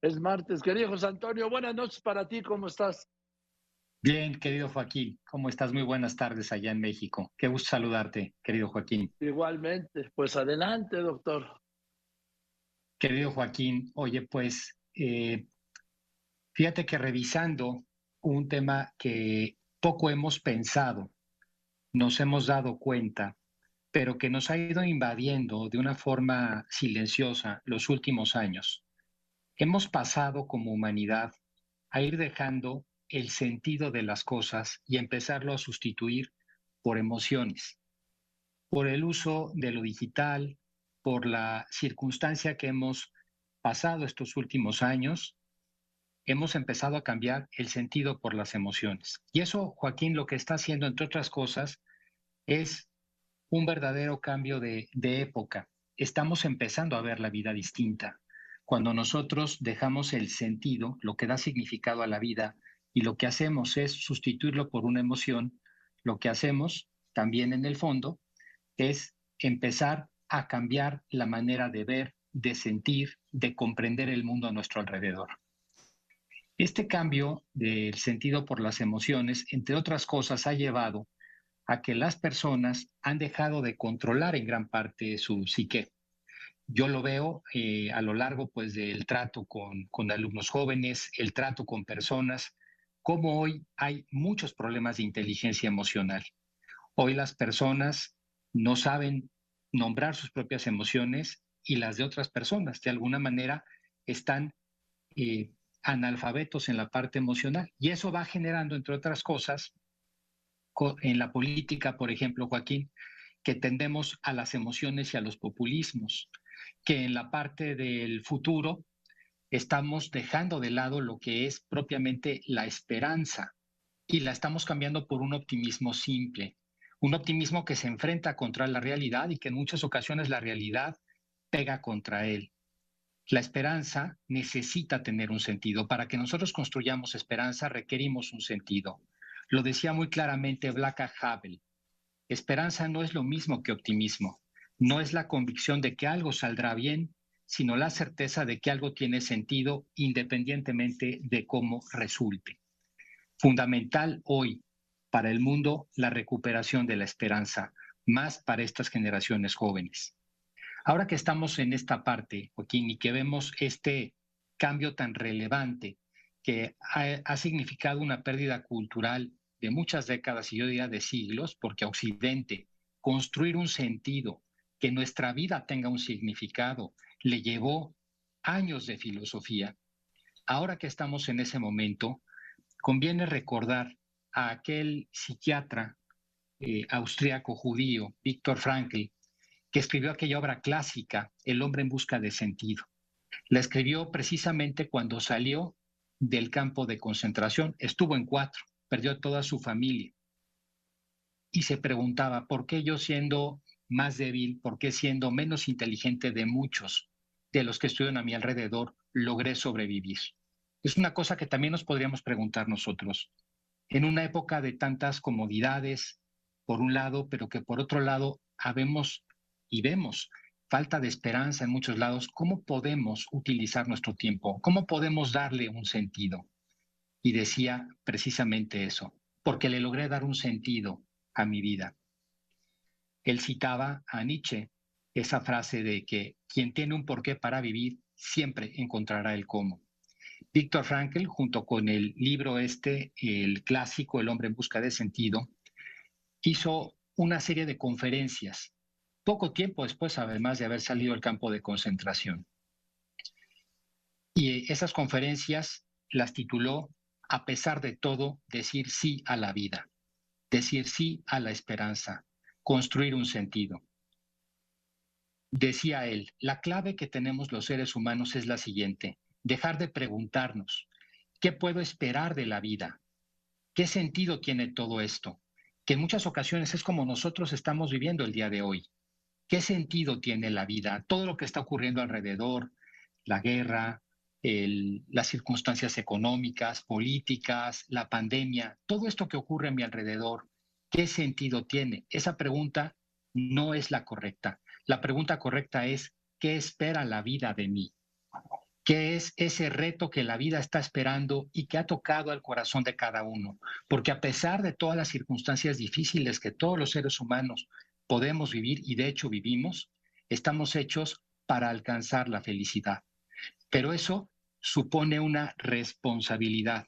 Es martes. Querido José Antonio, buenas noches para ti, ¿cómo estás? Bien, querido Joaquín, ¿cómo estás? Muy buenas tardes allá en México. Qué gusto saludarte, querido Joaquín. Igualmente, pues adelante, doctor. Querido Joaquín, oye, pues eh, fíjate que revisando un tema que poco hemos pensado, nos hemos dado cuenta, pero que nos ha ido invadiendo de una forma silenciosa los últimos años. Hemos pasado como humanidad a ir dejando el sentido de las cosas y empezarlo a sustituir por emociones, por el uso de lo digital, por la circunstancia que hemos pasado estos últimos años, hemos empezado a cambiar el sentido por las emociones. Y eso, Joaquín, lo que está haciendo, entre otras cosas, es un verdadero cambio de, de época. Estamos empezando a ver la vida distinta. Cuando nosotros dejamos el sentido, lo que da significado a la vida, y lo que hacemos es sustituirlo por una emoción, lo que hacemos también en el fondo es empezar a cambiar la manera de ver, de sentir, de comprender el mundo a nuestro alrededor. Este cambio del sentido por las emociones, entre otras cosas, ha llevado a que las personas han dejado de controlar en gran parte su psique. Yo lo veo eh, a lo largo pues, del trato con, con alumnos jóvenes, el trato con personas, como hoy hay muchos problemas de inteligencia emocional. Hoy las personas no saben nombrar sus propias emociones y las de otras personas. De alguna manera están eh, analfabetos en la parte emocional. Y eso va generando, entre otras cosas, en la política, por ejemplo, Joaquín, que tendemos a las emociones y a los populismos, que en la parte del futuro estamos dejando de lado lo que es propiamente la esperanza y la estamos cambiando por un optimismo simple, un optimismo que se enfrenta contra la realidad y que en muchas ocasiones la realidad pega contra él. La esperanza necesita tener un sentido. Para que nosotros construyamos esperanza requerimos un sentido. Lo decía muy claramente Blacka Havel. Esperanza no es lo mismo que optimismo. No es la convicción de que algo saldrá bien, sino la certeza de que algo tiene sentido independientemente de cómo resulte. Fundamental hoy para el mundo la recuperación de la esperanza, más para estas generaciones jóvenes. Ahora que estamos en esta parte, Joaquín, y que vemos este cambio tan relevante que ha, significado una pérdida cultural de muchas décadas y yo diría de siglos, porque Occidente construir un sentido, que nuestra vida tenga un significado, le llevó años de filosofía. Ahora que estamos en ese momento, conviene recordar a aquel psiquiatra eh, austriaco judío, Víctor Frankl, que escribió aquella obra clásica, El hombre en busca de sentido. La escribió precisamente cuando salió del campo de concentración, estuvo en cuatro, perdió toda su familia y se preguntaba, ¿por qué yo siendo más débil, por qué siendo menos inteligente de muchos, de los que estudian a mi alrededor logré sobrevivir? Es una cosa que también nos podríamos preguntar nosotros. En una época de tantas comodidades, por un lado, pero que por otro lado habemos y vemos falta de esperanza en muchos lados, ¿cómo podemos utilizar nuestro tiempo? ¿Cómo podemos darle un sentido? Y decía precisamente eso, porque le logré dar un sentido a mi vida. Él citaba a Nietzsche esa frase de que quien tiene un porqué para vivir siempre encontrará el cómo. Víctor Frankl, junto con el libro este, el clásico El hombre en busca de sentido, hizo una serie de conferencias, poco tiempo después, además de haber salido al campo de concentración. Y esas conferencias las tituló A pesar de todo, decir sí a la vida, decir sí a la esperanza, construir un sentido. Decía él, la clave que tenemos los seres humanos es la siguiente, dejar de preguntarnos, ¿qué puedo esperar de la vida? ¿Qué sentido tiene todo esto? Que en muchas ocasiones es como nosotros estamos viviendo el día de hoy. ¿Qué sentido tiene la vida? Todo lo que está ocurriendo alrededor, la guerra, las circunstancias económicas, políticas, la pandemia, todo esto que ocurre a mi alrededor, ¿qué sentido tiene? Esa pregunta no es la correcta. La pregunta correcta es, ¿qué espera la vida de mí? qué es ese reto que la vida está esperando y que ha tocado al corazón de cada uno. Porque a pesar de todas las circunstancias difíciles que todos los seres humanos podemos vivir y de hecho vivimos, estamos hechos para alcanzar la felicidad. Pero eso supone una responsabilidad,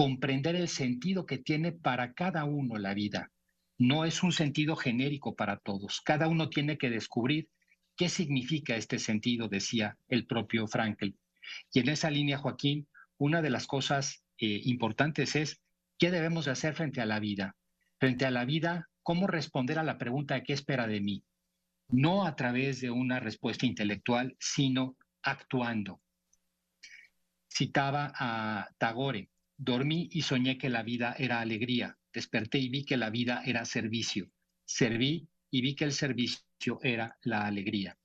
comprender el sentido que tiene para cada uno la vida. No es un sentido genérico para todos. Cada uno tiene que descubrir ¿Qué significa este sentido? Decía el propio Frankel. Y en esa línea, Joaquín, una de las cosas eh, importantes es qué debemos de hacer frente a la vida. Frente a la vida, cómo responder a la pregunta de qué espera de mí. No a través de una respuesta intelectual, sino actuando. Citaba a Tagore, dormí y soñé que la vida era alegría, desperté y vi que la vida era servicio, serví y vi que el servicio era la alegría.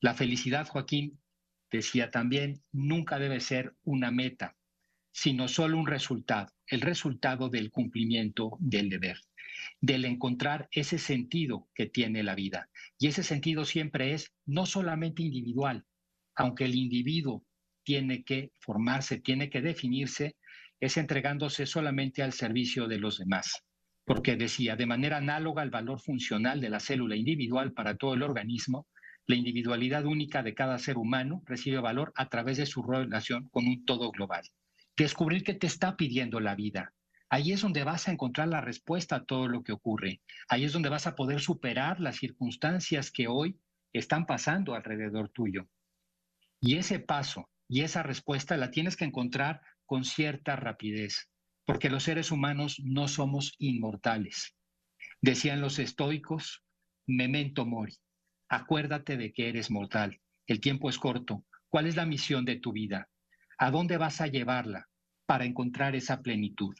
La felicidad, Joaquín, decía también, nunca debe ser una meta, sino solo un resultado, el resultado del cumplimiento del deber, del encontrar ese sentido que tiene la vida. Y ese sentido siempre es no solamente individual, aunque el individuo tiene que formarse, tiene que definirse, es entregándose solamente al servicio de los demás porque decía, de manera análoga al valor funcional de la célula individual para todo el organismo, la individualidad única de cada ser humano recibe valor a través de su relación con un todo global. Descubrir qué te está pidiendo la vida. Ahí es donde vas a encontrar la respuesta a todo lo que ocurre. Ahí es donde vas a poder superar las circunstancias que hoy están pasando alrededor tuyo. Y ese paso y esa respuesta la tienes que encontrar con cierta rapidez porque los seres humanos no somos inmortales. Decían los estoicos, memento mori, acuérdate de que eres mortal, el tiempo es corto, ¿cuál es la misión de tu vida? ¿A dónde vas a llevarla para encontrar esa plenitud?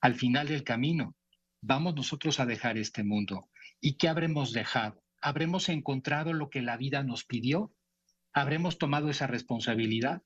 Al final del camino, vamos nosotros a dejar este mundo. ¿Y qué habremos dejado? ¿Habremos encontrado lo que la vida nos pidió? ¿Habremos tomado esa responsabilidad?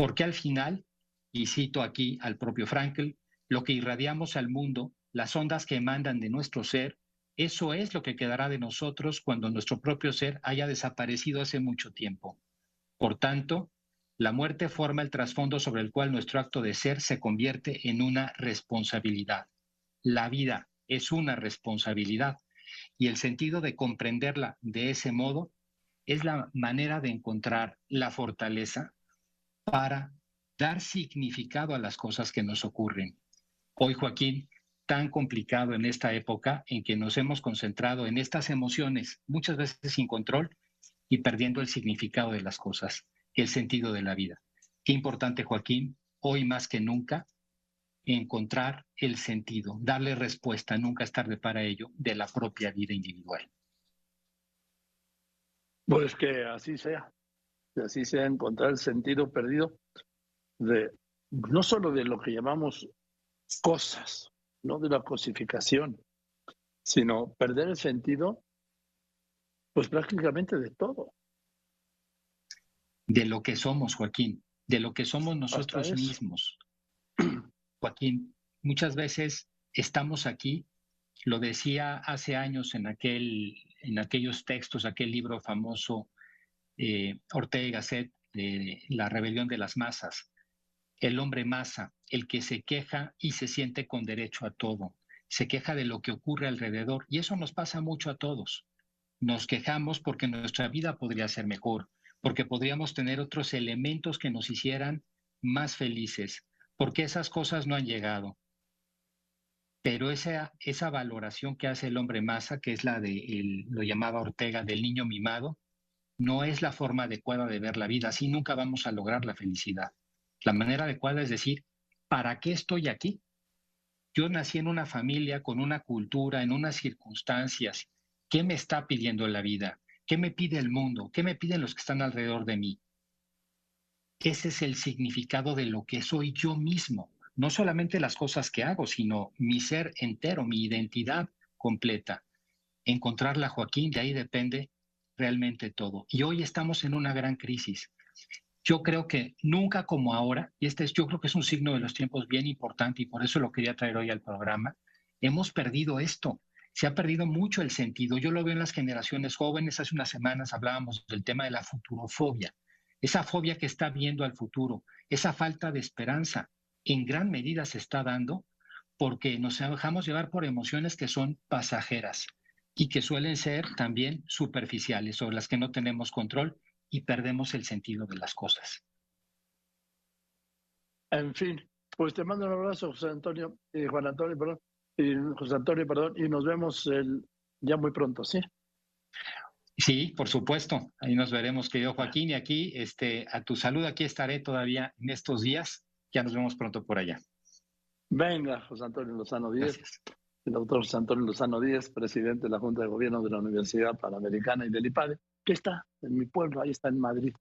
Porque al final y cito aquí al propio Frankel, lo que irradiamos al mundo, las ondas que emandan de nuestro ser, eso es lo que quedará de nosotros cuando nuestro propio ser haya desaparecido hace mucho tiempo. Por tanto, la muerte forma el trasfondo sobre el cual nuestro acto de ser se convierte en una responsabilidad. La vida es una responsabilidad y el sentido de comprenderla de ese modo es la manera de encontrar la fortaleza para dar significado a las cosas que nos ocurren. Hoy, Joaquín, tan complicado en esta época en que nos hemos concentrado en estas emociones, muchas veces sin control y perdiendo el significado de las cosas, el sentido de la vida. Qué importante, Joaquín, hoy más que nunca, encontrar el sentido, darle respuesta, nunca es tarde para ello, de la propia vida individual. Pues que así sea, que así sea encontrar el sentido perdido de no solo de lo que llamamos cosas, no de la cosificación, sino perder el sentido, pues prácticamente de todo. De lo que somos, Joaquín, de lo que somos nosotros mismos. Joaquín, muchas veces estamos aquí, lo decía hace años en, aquel, en aquellos textos, aquel libro famoso, eh, Ortega y de La rebelión de las masas el hombre masa, el que se queja y se siente con derecho a todo, se queja de lo que ocurre alrededor y eso nos pasa mucho a todos. Nos quejamos porque nuestra vida podría ser mejor, porque podríamos tener otros elementos que nos hicieran más felices, porque esas cosas no han llegado. Pero esa, esa valoración que hace el hombre masa, que es la de, lo llamaba Ortega, del niño mimado, no es la forma adecuada de ver la vida, así nunca vamos a lograr la felicidad. La manera adecuada es decir, ¿para qué estoy aquí? Yo nací en una familia con una cultura, en unas circunstancias. ¿Qué me está pidiendo la vida? ¿Qué me pide el mundo? ¿Qué me piden los que están alrededor de mí? Ese es el significado de lo que soy yo mismo. No solamente las cosas que hago, sino mi ser entero, mi identidad completa. Encontrarla, Joaquín, de ahí depende realmente todo. Y hoy estamos en una gran crisis. Yo creo que nunca como ahora, y este es, yo creo que es un signo de los tiempos bien importante y por eso lo quería traer hoy al programa, hemos perdido esto. Se ha perdido mucho el sentido. Yo lo veo en las generaciones jóvenes. Hace unas semanas hablábamos del tema de la futurofobia. esa fobia que está viendo al futuro, esa falta de esperanza, en gran medida se está dando porque nos dejamos llevar por emociones que son pasajeras y que suelen ser también superficiales, sobre las que no tenemos control y perdemos el sentido de las cosas. En fin, pues te mando un abrazo, José Antonio, y Juan Antonio, perdón, y José Antonio, perdón, y nos vemos el, ya muy pronto, ¿sí? Sí, por supuesto. Ahí nos veremos, querido Joaquín. Y aquí, este, a tu salud, aquí estaré todavía en estos días. Ya nos vemos pronto por allá. Venga, José Antonio Lozano Díaz. El doctor Antonio Lozano Díaz, presidente de la Junta de Gobierno de la Universidad Panamericana y del IPADE, que está en mi pueblo, ahí está en Madrid.